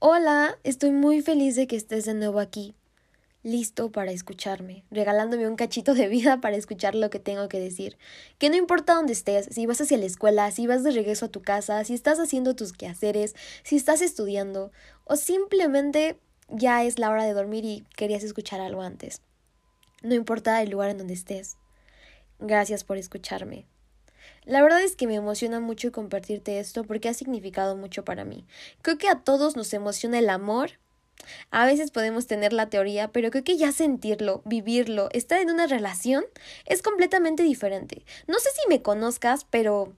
Hola, estoy muy feliz de que estés de nuevo aquí, listo para escucharme, regalándome un cachito de vida para escuchar lo que tengo que decir. Que no importa dónde estés, si vas hacia la escuela, si vas de regreso a tu casa, si estás haciendo tus quehaceres, si estás estudiando, o simplemente ya es la hora de dormir y querías escuchar algo antes. No importa el lugar en donde estés. Gracias por escucharme. La verdad es que me emociona mucho compartirte esto porque ha significado mucho para mí. Creo que a todos nos emociona el amor. A veces podemos tener la teoría, pero creo que ya sentirlo, vivirlo, estar en una relación es completamente diferente. No sé si me conozcas, pero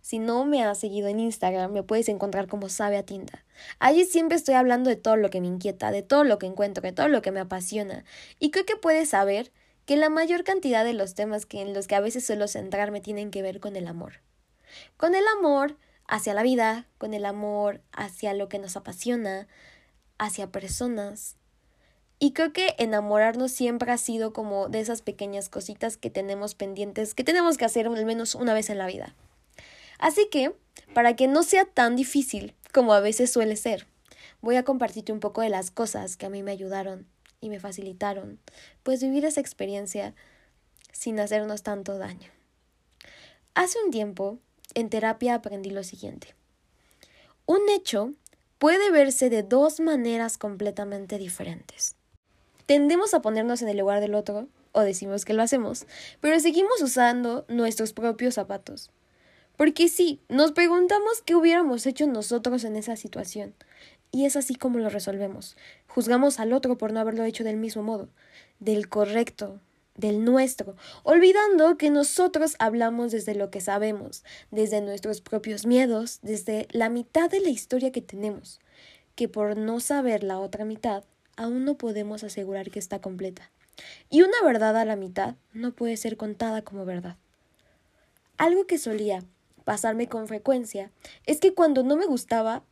si no me has seguido en Instagram, me puedes encontrar como Sabe a Tinta. Allí siempre estoy hablando de todo lo que me inquieta, de todo lo que encuentro, de todo lo que me apasiona. Y creo que puedes saber que la mayor cantidad de los temas que en los que a veces suelo centrarme tienen que ver con el amor. Con el amor hacia la vida, con el amor hacia lo que nos apasiona, hacia personas. Y creo que enamorarnos siempre ha sido como de esas pequeñas cositas que tenemos pendientes, que tenemos que hacer al menos una vez en la vida. Así que, para que no sea tan difícil como a veces suele ser, voy a compartirte un poco de las cosas que a mí me ayudaron y me facilitaron, pues vivir esa experiencia sin hacernos tanto daño. Hace un tiempo, en terapia aprendí lo siguiente. Un hecho puede verse de dos maneras completamente diferentes. Tendemos a ponernos en el lugar del otro, o decimos que lo hacemos, pero seguimos usando nuestros propios zapatos. Porque sí, nos preguntamos qué hubiéramos hecho nosotros en esa situación, y es así como lo resolvemos. Juzgamos al otro por no haberlo hecho del mismo modo, del correcto, del nuestro, olvidando que nosotros hablamos desde lo que sabemos, desde nuestros propios miedos, desde la mitad de la historia que tenemos, que por no saber la otra mitad, aún no podemos asegurar que está completa. Y una verdad a la mitad no puede ser contada como verdad. Algo que solía pasarme con frecuencia es que cuando no me gustaba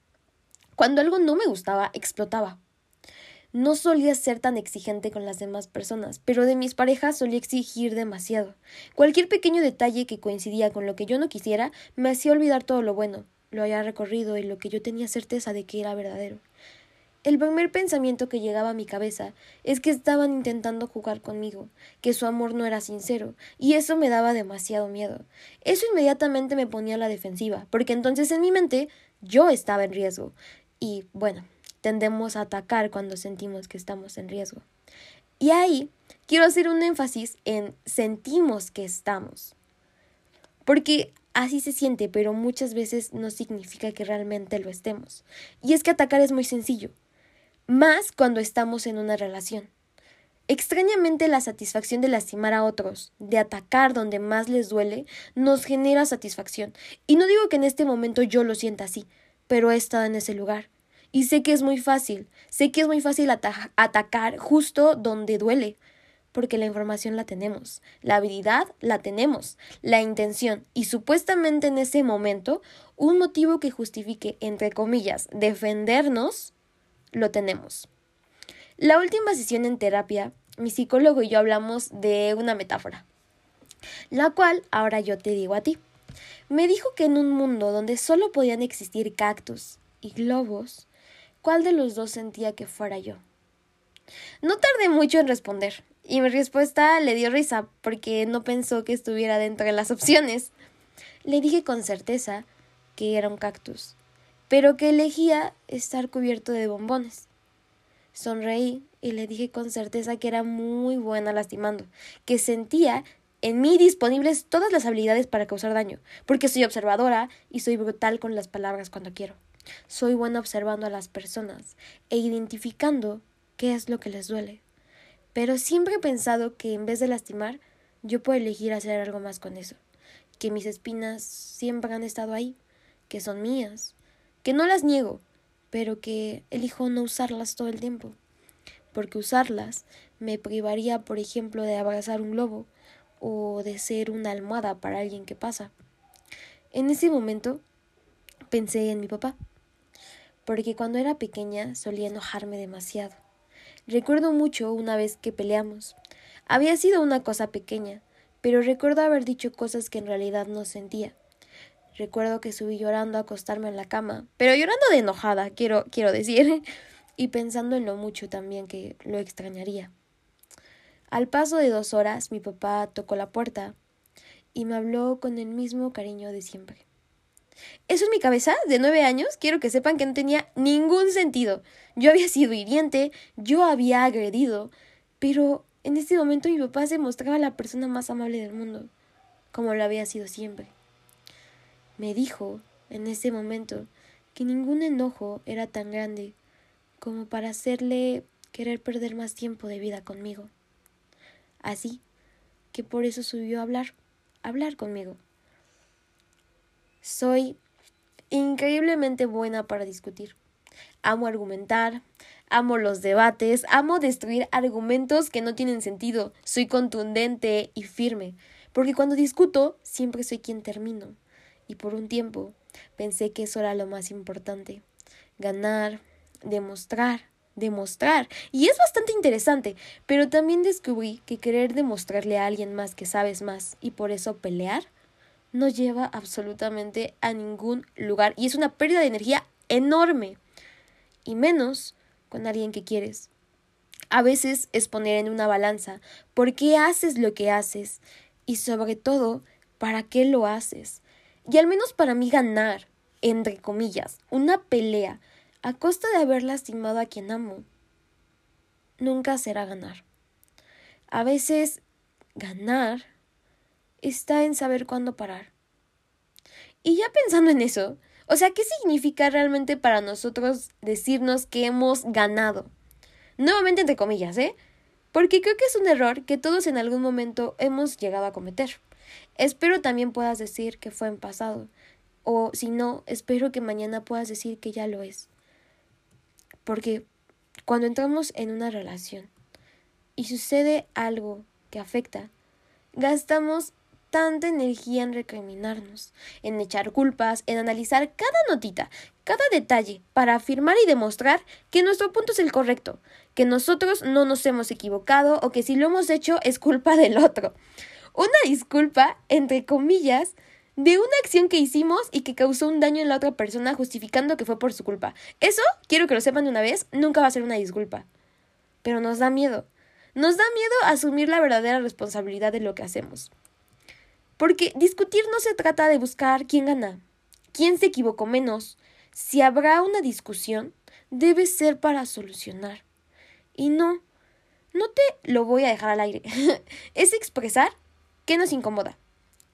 cuando algo no me gustaba, explotaba. No solía ser tan exigente con las demás personas, pero de mis parejas solía exigir demasiado. Cualquier pequeño detalle que coincidía con lo que yo no quisiera me hacía olvidar todo lo bueno, lo había recorrido y lo que yo tenía certeza de que era verdadero. El primer pensamiento que llegaba a mi cabeza es que estaban intentando jugar conmigo, que su amor no era sincero, y eso me daba demasiado miedo. Eso inmediatamente me ponía a la defensiva, porque entonces en mi mente yo estaba en riesgo, y bueno, tendemos a atacar cuando sentimos que estamos en riesgo. Y ahí quiero hacer un énfasis en sentimos que estamos. Porque así se siente, pero muchas veces no significa que realmente lo estemos. Y es que atacar es muy sencillo, más cuando estamos en una relación. Extrañamente la satisfacción de lastimar a otros, de atacar donde más les duele, nos genera satisfacción. Y no digo que en este momento yo lo sienta así, pero he estado en ese lugar. Y sé que es muy fácil, sé que es muy fácil atacar justo donde duele, porque la información la tenemos, la habilidad la tenemos, la intención y supuestamente en ese momento un motivo que justifique, entre comillas, defendernos, lo tenemos. La última sesión en terapia, mi psicólogo y yo hablamos de una metáfora, la cual ahora yo te digo a ti. Me dijo que en un mundo donde solo podían existir cactus y globos, cuál de los dos sentía que fuera yo. No tardé mucho en responder, y mi respuesta le dio risa porque no pensó que estuviera dentro de las opciones. Le dije con certeza que era un cactus, pero que elegía estar cubierto de bombones. Sonreí y le dije con certeza que era muy buena lastimando, que sentía en mí disponibles todas las habilidades para causar daño, porque soy observadora y soy brutal con las palabras cuando quiero. Soy buena observando a las personas e identificando qué es lo que les duele. Pero siempre he pensado que en vez de lastimar, yo puedo elegir hacer algo más con eso. Que mis espinas siempre han estado ahí, que son mías, que no las niego, pero que elijo no usarlas todo el tiempo. Porque usarlas me privaría, por ejemplo, de abrazar un globo o de ser una almohada para alguien que pasa. En ese momento pensé en mi papá porque cuando era pequeña solía enojarme demasiado. Recuerdo mucho una vez que peleamos. Había sido una cosa pequeña, pero recuerdo haber dicho cosas que en realidad no sentía. Recuerdo que subí llorando a acostarme en la cama, pero llorando de enojada, quiero, quiero decir, y pensando en lo mucho también que lo extrañaría. Al paso de dos horas mi papá tocó la puerta y me habló con el mismo cariño de siempre. Eso es mi cabeza de nueve años. Quiero que sepan que no tenía ningún sentido. Yo había sido hiriente, yo había agredido, pero en este momento mi papá se mostraba la persona más amable del mundo, como lo había sido siempre. Me dijo, en ese momento, que ningún enojo era tan grande como para hacerle querer perder más tiempo de vida conmigo. Así que por eso subió a hablar, a hablar conmigo. Soy increíblemente buena para discutir. Amo argumentar, amo los debates, amo destruir argumentos que no tienen sentido. Soy contundente y firme, porque cuando discuto siempre soy quien termino. Y por un tiempo pensé que eso era lo más importante. Ganar, demostrar, demostrar. Y es bastante interesante, pero también descubrí que querer demostrarle a alguien más que sabes más y por eso pelear no lleva absolutamente a ningún lugar y es una pérdida de energía enorme. Y menos con alguien que quieres. A veces es poner en una balanza por qué haces lo que haces y sobre todo para qué lo haces. Y al menos para mí ganar, entre comillas, una pelea a costa de haber lastimado a quien amo, nunca será ganar. A veces ganar está en saber cuándo parar. Y ya pensando en eso, o sea, ¿qué significa realmente para nosotros decirnos que hemos ganado? Nuevamente entre comillas, ¿eh? Porque creo que es un error que todos en algún momento hemos llegado a cometer. Espero también puedas decir que fue en pasado, o si no, espero que mañana puedas decir que ya lo es. Porque cuando entramos en una relación y sucede algo que afecta, gastamos tanta energía en recriminarnos, en echar culpas, en analizar cada notita, cada detalle, para afirmar y demostrar que nuestro punto es el correcto, que nosotros no nos hemos equivocado o que si lo hemos hecho es culpa del otro. Una disculpa, entre comillas, de una acción que hicimos y que causó un daño en la otra persona justificando que fue por su culpa. Eso, quiero que lo sepan de una vez, nunca va a ser una disculpa. Pero nos da miedo. Nos da miedo asumir la verdadera responsabilidad de lo que hacemos. Porque discutir no se trata de buscar quién gana, quién se equivocó menos. Si habrá una discusión, debe ser para solucionar. Y no, no te lo voy a dejar al aire. es expresar qué nos incomoda,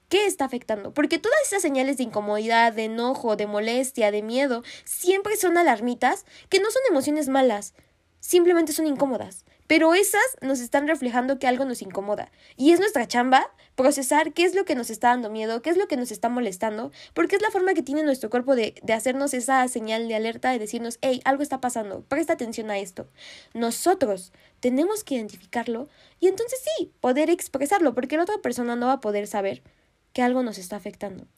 qué está afectando. Porque todas esas señales de incomodidad, de enojo, de molestia, de miedo, siempre son alarmitas que no son emociones malas, simplemente son incómodas. Pero esas nos están reflejando que algo nos incomoda. Y es nuestra chamba procesar qué es lo que nos está dando miedo, qué es lo que nos está molestando, porque es la forma que tiene nuestro cuerpo de, de hacernos esa señal de alerta, de decirnos, hey, algo está pasando, presta atención a esto. Nosotros tenemos que identificarlo y entonces sí, poder expresarlo, porque la otra persona no va a poder saber que algo nos está afectando.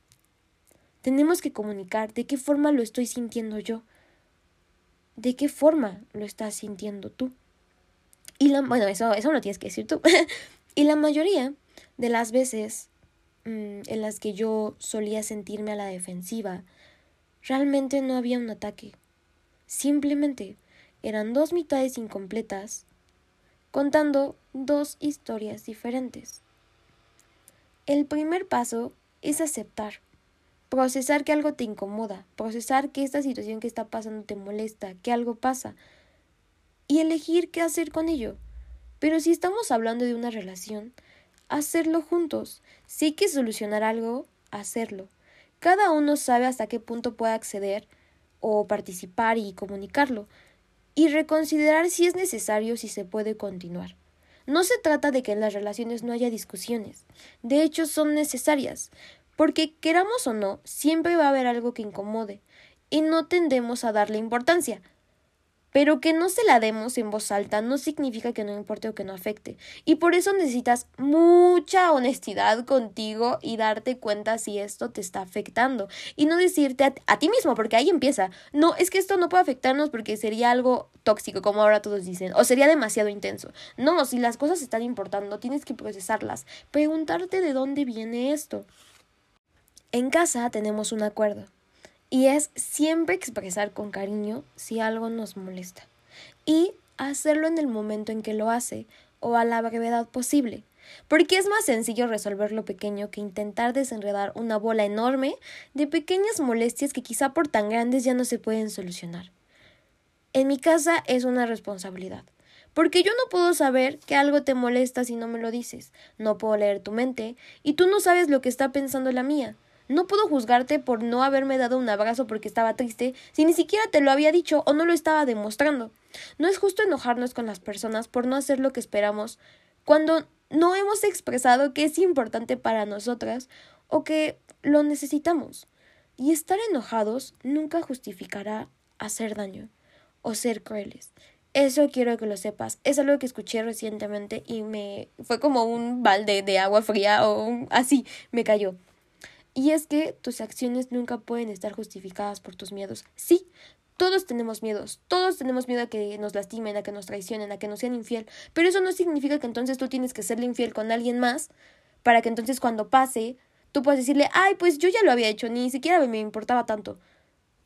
Tenemos que comunicar de qué forma lo estoy sintiendo yo, de qué forma lo estás sintiendo tú. Y la, bueno, eso, eso lo tienes que decir tú. y la mayoría de las veces mm, en las que yo solía sentirme a la defensiva, realmente no había un ataque. Simplemente eran dos mitades incompletas contando dos historias diferentes. El primer paso es aceptar, procesar que algo te incomoda, procesar que esta situación que está pasando te molesta, que algo pasa, y elegir qué hacer con ello. Pero si estamos hablando de una relación, hacerlo juntos. Si hay que solucionar algo, hacerlo. Cada uno sabe hasta qué punto puede acceder o participar y comunicarlo, y reconsiderar si es necesario si se puede continuar. No se trata de que en las relaciones no haya discusiones, de hecho son necesarias, porque queramos o no, siempre va a haber algo que incomode, y no tendemos a darle importancia, pero que no se la demos en voz alta no significa que no importe o que no afecte. Y por eso necesitas mucha honestidad contigo y darte cuenta si esto te está afectando. Y no decirte a, ti mismo, porque ahí empieza. No, es que esto no puede afectarnos porque sería algo tóxico, como ahora todos dicen, o sería demasiado intenso. No, si las cosas están importando, tienes que procesarlas. Preguntarte de dónde viene esto. En casa tenemos un acuerdo y es siempre expresar con cariño si algo nos molesta y hacerlo en el momento en que lo hace o a la brevedad posible, porque es más sencillo resolver lo pequeño que intentar desenredar una bola enorme de pequeñas molestias que quizá por tan grandes ya no se pueden solucionar. En mi casa es una responsabilidad. Porque yo no puedo saber que algo te molesta si no me lo dices. No puedo leer tu mente y tú no sabes lo que está pensando la mía. No puedo juzgarte por no haberme dado un abrazo porque estaba triste si ni siquiera te lo había dicho o no lo estaba demostrando. No es justo enojarnos con las personas por no hacer lo que esperamos cuando no hemos expresado que es importante para nosotras o que lo necesitamos. Y estar enojados nunca justificará hacer daño o ser crueles. Eso quiero que lo sepas. Es algo que escuché recientemente y me fue como un balde de agua fría o así me cayó. Y es que tus acciones nunca pueden estar justificadas por tus miedos. Sí, todos tenemos miedos, todos tenemos miedo a que nos lastimen, a que nos traicionen, a que nos sean infiel, pero eso no significa que entonces tú tienes que serle infiel con alguien más para que entonces cuando pase tú puedas decirle, ay, pues yo ya lo había hecho, ni siquiera me importaba tanto.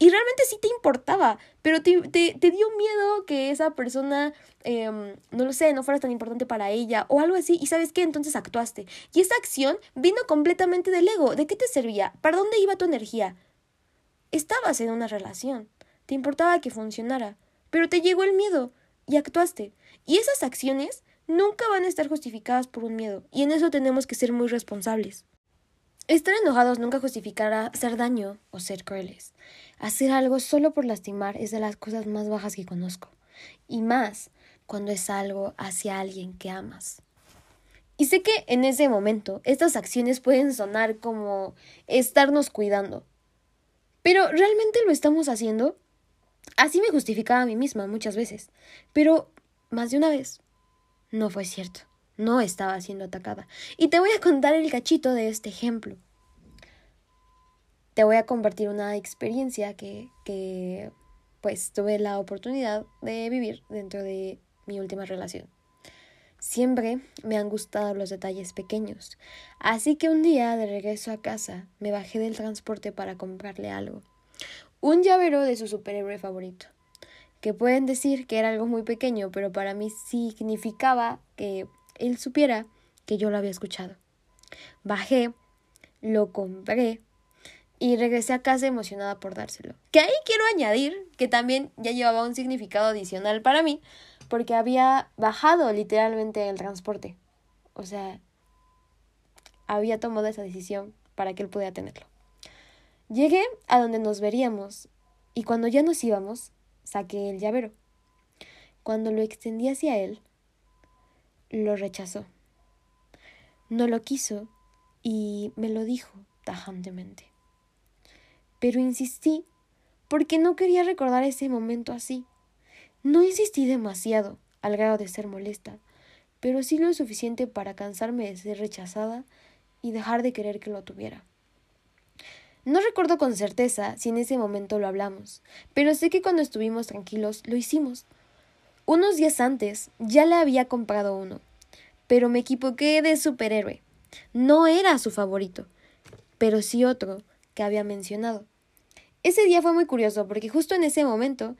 Y realmente sí te importaba, pero te, te, te dio miedo que esa persona, eh, no lo sé, no fuera tan importante para ella o algo así. Y sabes qué, entonces actuaste. Y esa acción vino completamente del ego. ¿De qué te servía? ¿Para dónde iba tu energía? Estabas en una relación. Te importaba que funcionara. Pero te llegó el miedo y actuaste. Y esas acciones nunca van a estar justificadas por un miedo. Y en eso tenemos que ser muy responsables. Estar enojados nunca justificará hacer daño o ser crueles. Hacer algo solo por lastimar es de las cosas más bajas que conozco, y más cuando es algo hacia alguien que amas. Y sé que en ese momento estas acciones pueden sonar como estarnos cuidando. Pero ¿realmente lo estamos haciendo? Así me justificaba a mí misma muchas veces. Pero más de una vez no fue cierto. No estaba siendo atacada. Y te voy a contar el cachito de este ejemplo. Te voy a compartir una experiencia que, que pues tuve la oportunidad de vivir dentro de mi última relación. Siempre me han gustado los detalles pequeños, así que un día de regreso a casa me bajé del transporte para comprarle algo. Un llavero de su superhéroe favorito, que pueden decir que era algo muy pequeño, pero para mí significaba que él supiera que yo lo había escuchado. Bajé, lo compré y regresé a casa emocionada por dárselo. Que ahí quiero añadir que también ya llevaba un significado adicional para mí, porque había bajado literalmente el transporte. O sea, había tomado esa decisión para que él pudiera tenerlo. Llegué a donde nos veríamos y cuando ya nos íbamos, saqué el llavero. Cuando lo extendí hacia él, lo rechazó. No lo quiso y me lo dijo tajantemente. Pero insistí porque no quería recordar ese momento así. No insistí demasiado al grado de ser molesta, pero sí lo suficiente para cansarme de ser rechazada y dejar de querer que lo tuviera. No recuerdo con certeza si en ese momento lo hablamos, pero sé que cuando estuvimos tranquilos lo hicimos. Unos días antes ya le había comprado uno, pero me equivoqué de superhéroe. No era su favorito, pero sí otro que había mencionado. Ese día fue muy curioso porque justo en ese momento,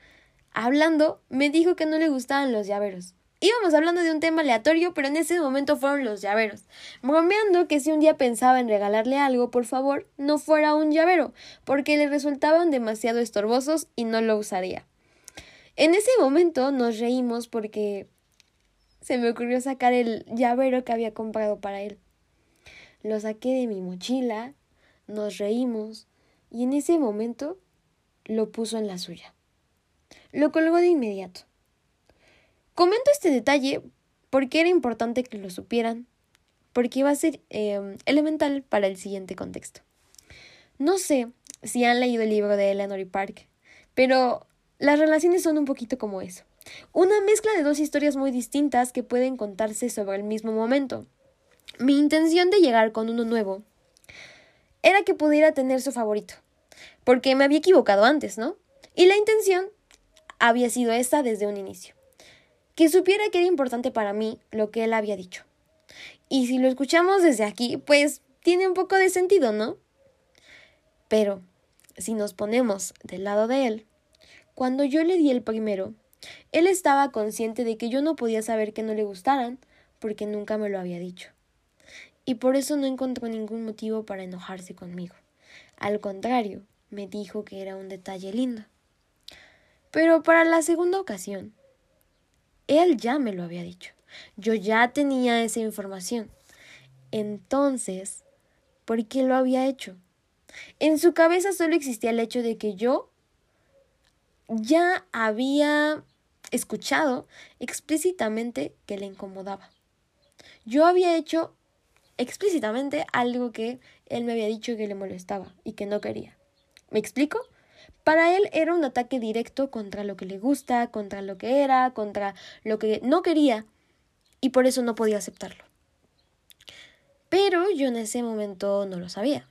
hablando, me dijo que no le gustaban los llaveros. Íbamos hablando de un tema aleatorio, pero en ese momento fueron los llaveros, bromeando que si un día pensaba en regalarle algo, por favor, no fuera un llavero, porque le resultaban demasiado estorbosos y no lo usaría. En ese momento nos reímos porque se me ocurrió sacar el llavero que había comprado para él. Lo saqué de mi mochila, nos reímos y en ese momento lo puso en la suya. Lo colgó de inmediato. Comento este detalle porque era importante que lo supieran, porque iba a ser em, elemental para el siguiente contexto. No sé si han leído el libro de Eleanor y Park, pero las relaciones son un poquito como eso. Una mezcla de dos historias muy distintas que pueden contarse sobre el mismo momento. Mi intención de llegar con uno nuevo era que pudiera tener su favorito, porque me había equivocado antes, ¿no? Y la intención había sido esa desde un inicio. Que supiera que era importante para mí lo que él había dicho. Y si lo escuchamos desde aquí, pues tiene un poco de sentido, ¿no? Pero, si nos ponemos del lado de él, cuando yo le di el primero, él estaba consciente de que yo no podía saber que no le gustaran porque nunca me lo había dicho. Y por eso no encontró ningún motivo para enojarse conmigo. Al contrario, me dijo que era un detalle lindo. Pero para la segunda ocasión, él ya me lo había dicho. Yo ya tenía esa información. Entonces, ¿por qué lo había hecho? En su cabeza solo existía el hecho de que yo ya había escuchado explícitamente que le incomodaba. Yo había hecho explícitamente algo que él me había dicho que le molestaba y que no quería. ¿Me explico? Para él era un ataque directo contra lo que le gusta, contra lo que era, contra lo que no quería, y por eso no podía aceptarlo. Pero yo en ese momento no lo sabía.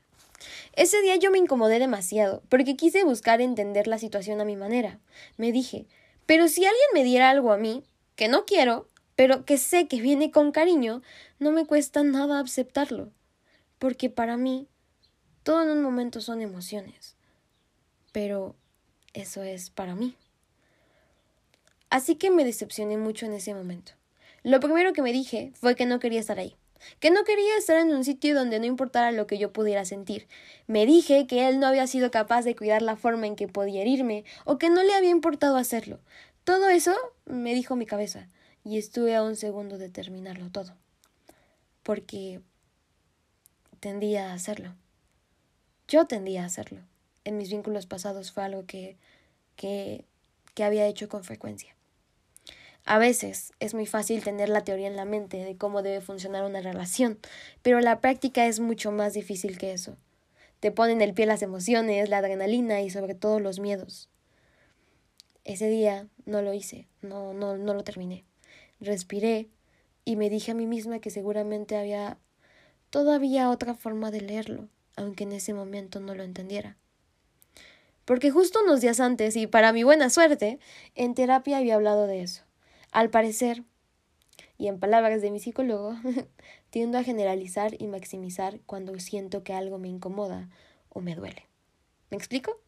Ese día yo me incomodé demasiado, porque quise buscar entender la situación a mi manera. Me dije, pero si alguien me diera algo a mí, que no quiero, pero que sé que viene con cariño, no me cuesta nada aceptarlo, porque para mí todo en un momento son emociones, pero eso es para mí. Así que me decepcioné mucho en ese momento. Lo primero que me dije fue que no quería estar ahí, que no quería estar en un sitio donde no importara lo que yo pudiera sentir. Me dije que él no había sido capaz de cuidar la forma en que podía herirme o que no le había importado hacerlo. Todo eso me dijo mi cabeza y estuve a un segundo de terminarlo todo, porque tendía a hacerlo. Yo tendía a hacerlo. En mis vínculos pasados fue algo que, que, que había hecho con frecuencia. A veces es muy fácil tener la teoría en la mente de cómo debe funcionar una relación, pero la práctica es mucho más difícil que eso. Te ponen el pie las emociones, la adrenalina y sobre todo los miedos. Ese día no lo hice, no, no, no lo terminé. Respiré y me dije a mí misma que seguramente había todavía otra forma de leerlo, aunque en ese momento no lo entendiera. Porque justo unos días antes, y para mi buena suerte, en terapia había hablado de eso. Al parecer, y en palabras de mi psicólogo, tiendo a generalizar y maximizar cuando siento que algo me incomoda o me duele. ¿Me explico?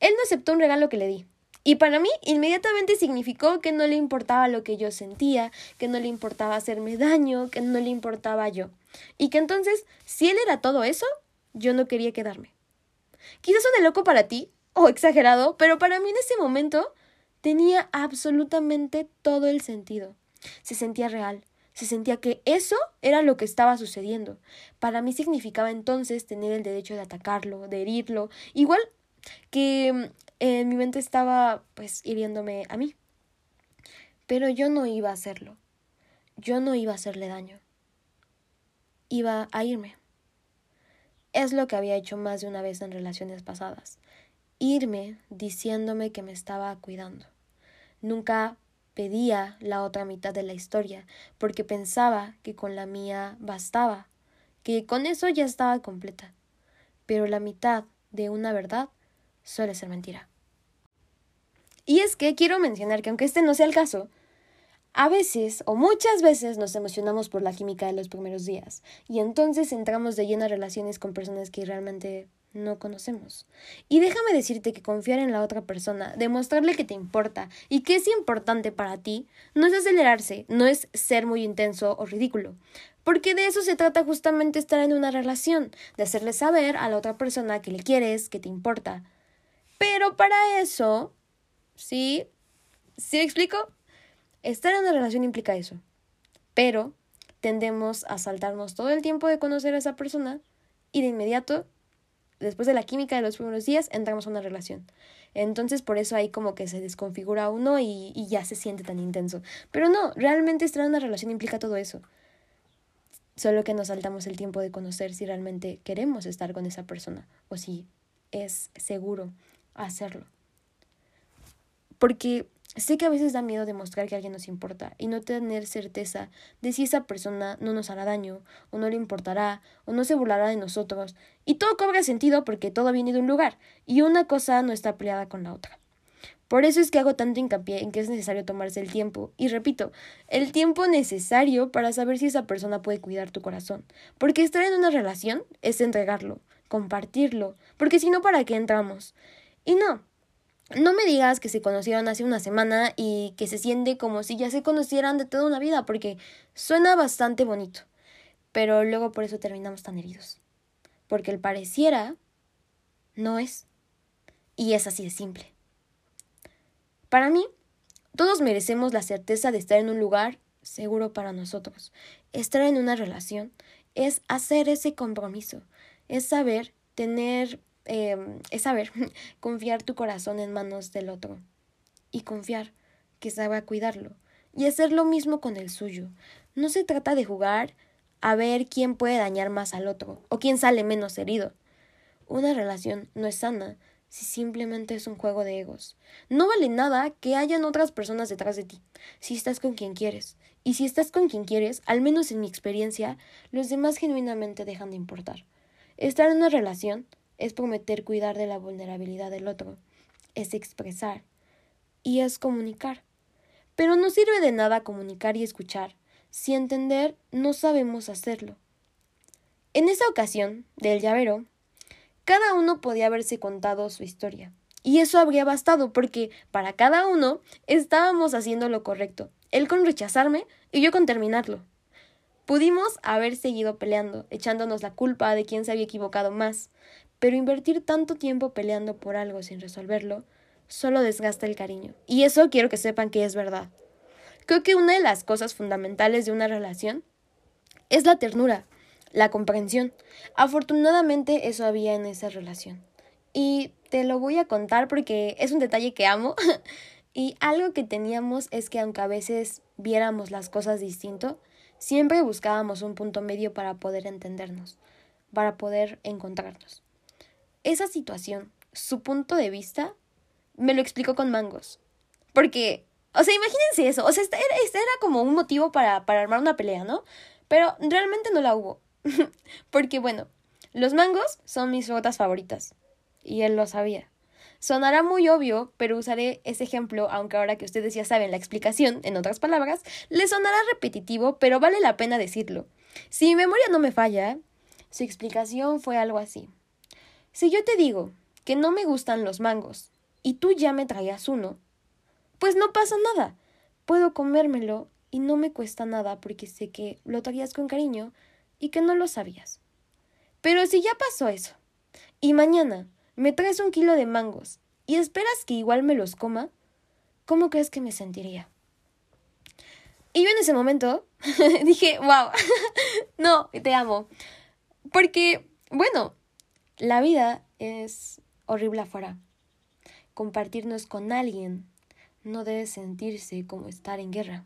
Él no aceptó un regalo que le di, y para mí inmediatamente significó que no le importaba lo que yo sentía, que no le importaba hacerme daño, que no le importaba yo. Y que entonces, si él era todo eso, yo no quería quedarme. Quizás suene loco para ti, o exagerado, pero para mí en ese momento tenía absolutamente todo el sentido. Se sentía real, se sentía que eso era lo que estaba sucediendo. Para mí significaba entonces tener el derecho de atacarlo, de herirlo, igual que en mi mente estaba pues hiriéndome a mí. Pero yo no iba a hacerlo. Yo no iba a hacerle daño. Iba a irme. Es lo que había hecho más de una vez en relaciones pasadas. Irme diciéndome que me estaba cuidando. Nunca pedía la otra mitad de la historia, porque pensaba que con la mía bastaba, que con eso ya estaba completa. Pero la mitad de una verdad suele ser mentira. Y es que quiero mencionar que aunque este no sea el caso, a veces o muchas veces nos emocionamos por la química de los primeros días y entonces entramos de lleno a relaciones con personas que realmente no conocemos. Y déjame decirte que confiar en la otra persona, demostrarle que te importa y que es importante para ti, no es acelerarse, no es ser muy intenso o ridículo. Porque de eso se trata justamente estar en una relación, de hacerle saber a la otra persona que le quieres, que te importa, pero para eso, ¿sí? ¿Sí explico? Estar en una relación implica eso. Pero tendemos a saltarnos todo el tiempo de conocer a esa persona y de inmediato, después de la química de los primeros días, entramos a una relación. Entonces por eso ahí como que se desconfigura uno y, y ya se siente tan intenso. Pero no, realmente estar en una relación implica todo eso. Solo que nos saltamos el tiempo de conocer si realmente queremos estar con esa persona o si es seguro hacerlo. Porque sé que a veces da miedo demostrar que alguien nos importa y no tener certeza de si esa persona no nos hará daño, o no le importará, o no se burlará de nosotros. Y todo cobra sentido porque todo viene de un lugar, y una cosa no está peleada con la otra. Por eso es que hago tanto hincapié en que es necesario tomarse el tiempo, y repito, el tiempo necesario para saber si esa persona puede cuidar tu corazón, porque estar en una relación es entregarlo, compartirlo, porque si no, ¿para qué entramos? Y no, no me digas que se conocieron hace una semana y que se siente como si ya se conocieran de toda una vida, porque suena bastante bonito, pero luego por eso terminamos tan heridos, porque el pareciera no es, y es así de simple. Para mí, todos merecemos la certeza de estar en un lugar seguro para nosotros. Estar en una relación es hacer ese compromiso, es saber tener, em, es saber confiar tu corazón en manos del otro y confiar que sabe cuidarlo y hacer lo mismo con el suyo. No se trata de jugar a ver quién puede dañar más al otro o quién sale menos herido. Una relación no es sana si simplemente es un juego de egos. No vale nada que hayan otras personas detrás de ti, si estás con quien quieres. Y si estás con quien quieres, al menos en mi experiencia, los demás genuinamente dejan de importar. Estar en una relación es prometer cuidar de la vulnerabilidad del otro, es expresar y es comunicar. Pero no sirve de nada comunicar y escuchar si entender no sabemos hacerlo. En esa ocasión del llavero, cada uno podía haberse contado su historia. Y eso habría bastado porque para cada uno estábamos haciendo lo correcto. Él con rechazarme y yo con terminarlo. Pudimos haber seguido peleando, echándonos la culpa de quién se había equivocado más, pero invertir tanto tiempo peleando por algo sin resolverlo solo desgasta el cariño. Y eso quiero que sepan que es verdad. Creo que una de las cosas fundamentales de una relación es la ternura la comprensión. Afortunadamente eso había en esa relación. Y te lo voy a contar porque es un detalle que amo. y algo que teníamos es que aunque a veces viéramos las cosas distinto, siempre buscábamos un punto medio para poder entendernos, para poder encontrarnos. Esa situación, su punto de vista, me lo explicó con mangos. Porque, o sea, imagínense eso. O sea, este era, este era como un motivo para, para armar una pelea, ¿no? Pero realmente no la hubo. Porque bueno, los mangos son mis frutas favoritas. Y él lo sabía. Sonará muy obvio, pero usaré ese ejemplo, aunque ahora que ustedes ya saben la explicación, en otras palabras, le sonará repetitivo, pero vale la pena decirlo. Si mi memoria no me falla, su explicación fue algo así. Si yo te digo que no me gustan los mangos y tú ya me traías uno, pues no pasa nada. Puedo comérmelo y no me cuesta nada porque sé que lo traías con cariño y que no lo sabías. Pero si ya pasó eso, y mañana me traes un kilo de mangos y esperas que igual me los coma, ¿cómo crees que me sentiría? Y yo en ese momento dije, wow, no, te amo. Porque, bueno, la vida es horrible afuera. Compartirnos con alguien no debe sentirse como estar en guerra.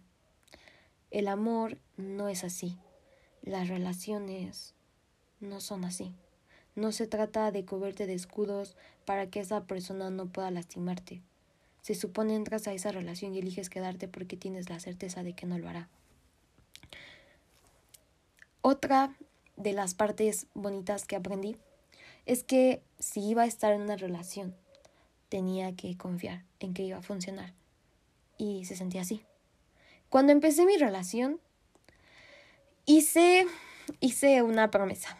El amor no es así. Las relaciones no son así. No se trata de cubrirte de escudos para que esa persona no pueda lastimarte. Se supone entras a esa relación y eliges quedarte porque tienes la certeza de que no lo hará. Otra de las partes bonitas que aprendí es que si iba a estar en una relación, tenía que confiar en que iba a funcionar. Y se sentía así. Cuando empecé mi relación, Hice, hice una promesa.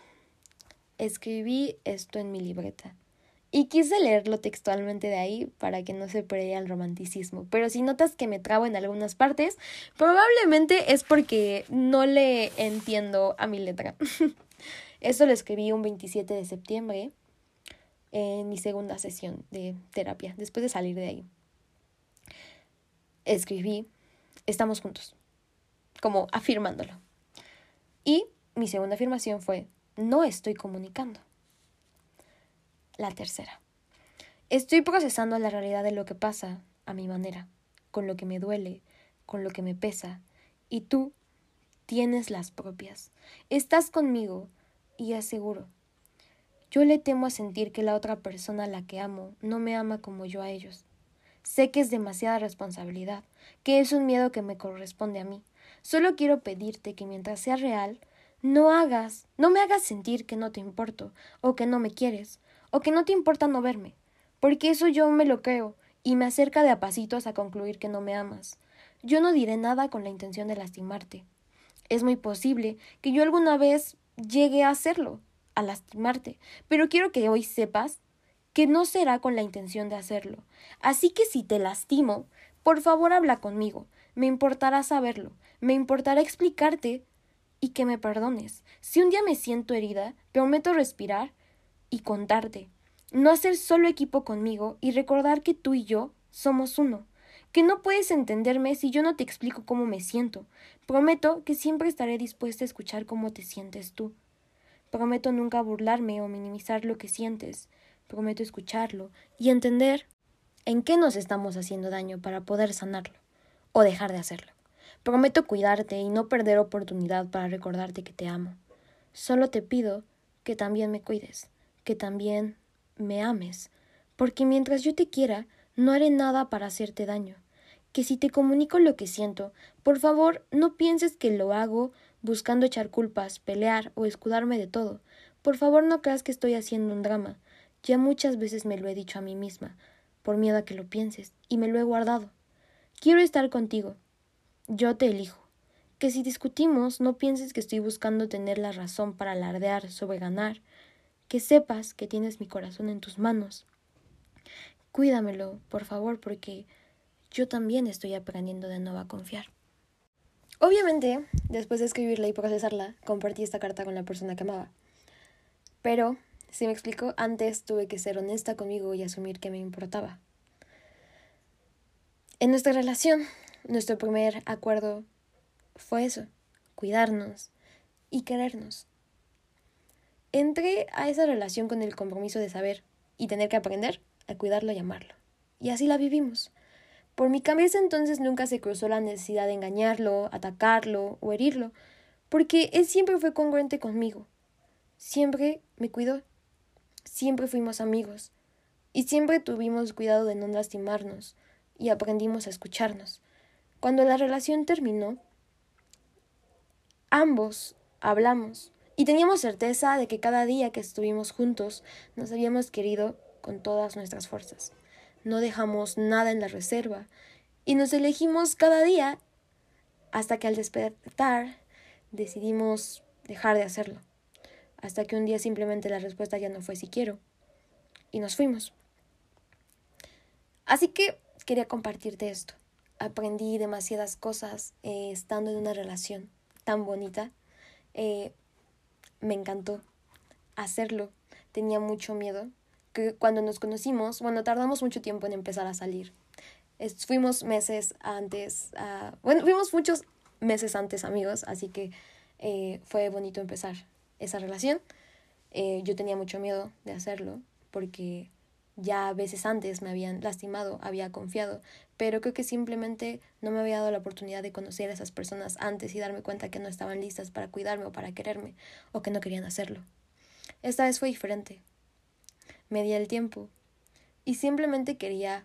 Escribí esto en mi libreta. Y quise leerlo textualmente de ahí para que no se perdiera el romanticismo. Pero si notas que me trabo en algunas partes, probablemente es porque no le entiendo a mi letra. Eso lo escribí un 27 de septiembre en mi segunda sesión de terapia, después de salir de ahí. Escribí, estamos juntos, como afirmándolo. Y mi segunda afirmación fue, no estoy comunicando. La tercera, estoy procesando la realidad de lo que pasa a mi manera, con lo que me duele, con lo que me pesa, y tú tienes las propias. Estás conmigo y aseguro. Yo le temo a sentir que la otra persona a la que amo no me ama como yo a ellos. Sé que es demasiada responsabilidad, que es un miedo que me corresponde a mí, Solo quiero pedirte que mientras sea real, no hagas, no me hagas sentir que no te importo, o que no me quieres, o que no te importa no verme, porque eso yo me lo creo, y me acerca de a pasitos a concluir que no me amas. Yo no diré nada con la intención de lastimarte. Es muy posible que yo alguna vez llegue a hacerlo, a lastimarte, pero quiero que hoy sepas que no será con la intención de hacerlo. Así que si te lastimo, por favor habla conmigo, me importará saberlo, me importará explicarte y que me perdones. Si un día me siento herida, prometo respirar y contarte, no hacer solo equipo conmigo y recordar que tú y yo somos uno, que no puedes entenderme si yo no te explico cómo me siento. Prometo que siempre estaré dispuesta a escuchar cómo te sientes tú. Prometo nunca burlarme o minimizar lo que sientes. Prometo escucharlo y entender en qué nos estamos haciendo daño para poder sanarlo o dejar de hacerlo. Prometo cuidarte y no perder oportunidad para recordarte que te amo. Solo te pido que también me cuides, que también me ames, porque mientras yo te quiera, no haré nada para hacerte daño. Que si te comunico lo que siento, por favor no pienses que lo hago buscando echar culpas, pelear o escudarme de todo. Por favor no creas que estoy haciendo un drama. Ya muchas veces me lo he dicho a mí misma, por miedo a que lo pienses, y me lo he guardado. Quiero estar contigo. Yo te elijo. Que si discutimos, no pienses que estoy buscando tener la razón para alardear sobre ganar. Que sepas que tienes mi corazón en tus manos. Cuídamelo, por favor, porque yo también estoy aprendiendo de nuevo a confiar. Obviamente, después de escribirla y procesarla, compartí esta carta con la persona que amaba. Pero, si me explico, antes tuve que ser honesta conmigo y asumir que me importaba. En nuestra relación, nuestro primer acuerdo fue eso, cuidarnos y querernos. Entré a esa relación con el compromiso de saber y tener que aprender a cuidarlo y amarlo. Y así la vivimos. Por mi cabeza entonces nunca se cruzó la necesidad de engañarlo, atacarlo o herirlo, porque él siempre fue congruente conmigo. Siempre me cuidó. Siempre fuimos amigos. Y siempre tuvimos cuidado de no lastimarnos y aprendimos a escucharnos. Cuando la relación terminó, ambos hablamos y teníamos certeza de que cada día que estuvimos juntos nos habíamos querido con todas nuestras fuerzas no dejamos nada en la reserva y nos elegimos cada día hasta que al despertar decidimos dejar de hacerlo, hasta que un día simplemente la respuesta ya no fue si quiero y nos fuimos. Así que quería compartirte esto. Aprendí demasiadas cosas eh, estando en una relación tan bonita. Eh, me encantó hacerlo. Tenía mucho miedo, que cuando nos conocimos, bueno, tardamos mucho tiempo en empezar a salir. fuimos meses antes, bueno, fuimos muchos meses antes amigos, así que eh, fue bonito empezar esa relación. Eh, yo tenía mucho miedo de hacerlo porque ya veces antes me habían lastimado, había confiado, pero creo que simplemente no me había dado la oportunidad de conocer a esas personas antes y darme cuenta que no estaban listas para cuidarme o para quererme o que no querían hacerlo. Esta vez fue diferente me di el tiempo y simplemente quería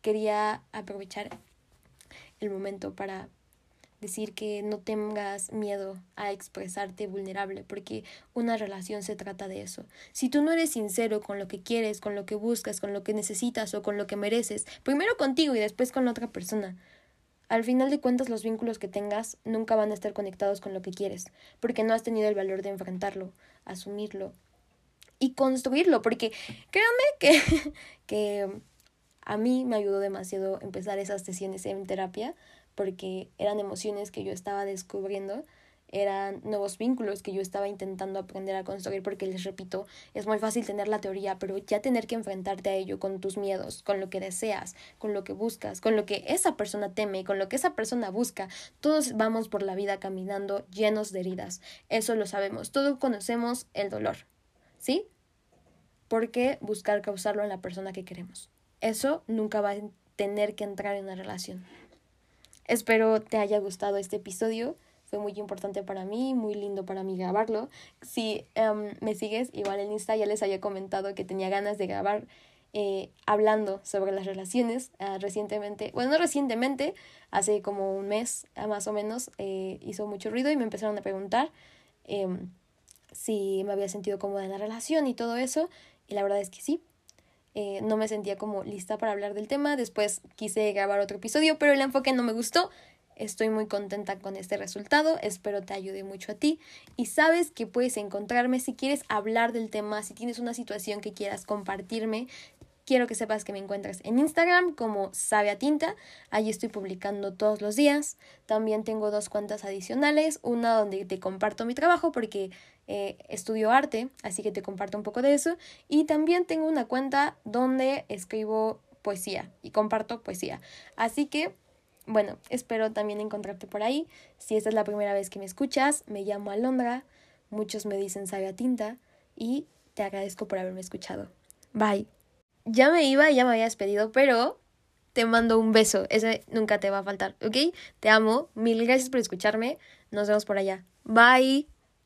quería aprovechar el momento para decir que no tengas miedo a expresarte vulnerable, porque una relación se trata de eso. Si tú no eres sincero con lo que quieres, con lo que buscas, con lo que necesitas o con lo que mereces, primero contigo y después con la otra persona, al final de cuentas los vínculos que tengas nunca van a estar conectados con lo que quieres, porque no has tenido el valor de enfrentarlo, asumirlo y construirlo, porque créanme que, que a mí me ayudó demasiado empezar esas sesiones en terapia, porque eran emociones que yo estaba descubriendo, eran nuevos vínculos que yo estaba intentando aprender a construir, porque les repito, es muy fácil tener la teoría, pero ya tener que enfrentarte a ello con tus miedos, con lo que deseas, con lo que buscas, con lo que esa persona teme, con lo que esa persona busca, todos vamos por la vida caminando llenos de heridas, eso lo sabemos, todos conocemos el dolor, ¿sí? ¿Por qué buscar causarlo en la persona que queremos? Eso nunca va a tener que entrar en una relación. Espero te haya gustado este episodio. Fue muy importante para mí, muy lindo para mí grabarlo. Si em, me sigues, igual en Insta ya les había comentado que tenía ganas de grabar eh, hablando sobre las relaciones ah, recientemente. Bueno, no recientemente, hace como un mes ah, más o menos, eh, hizo mucho ruido y me empezaron a preguntar em, si me había sentido cómoda en la relación y todo eso. Y la verdad es que sí. Eh, no me sentía como lista para hablar del tema. Después quise grabar otro episodio, pero el enfoque no me gustó. Estoy muy contenta con este resultado, espero te ayude mucho a ti y sabes que puedes encontrarme si quieres hablar del tema, si tienes una situación que quieras compartirme. Quiero que sepas que me encuentras en Instagram como Sabe a Tinta, allí estoy publicando todos los días. También tengo dos cuentas adicionales, una donde te comparto mi trabajo porque eh, estudio arte, así que te comparto un poco de eso. Y también tengo una cuenta donde escribo poesía y comparto poesía. Así que bueno, espero también encontrarte por ahí. Si esta es la primera vez que me escuchas, me llamo Alondra, muchos me dicen Saga Tinta y te agradezco por haberme escuchado. Bye. Ya me iba, ya me había despedido, pero te mando un beso. Ese nunca te va a faltar, ¿ok? Te amo. Mil gracias por escucharme. Nos vemos por allá. Bye.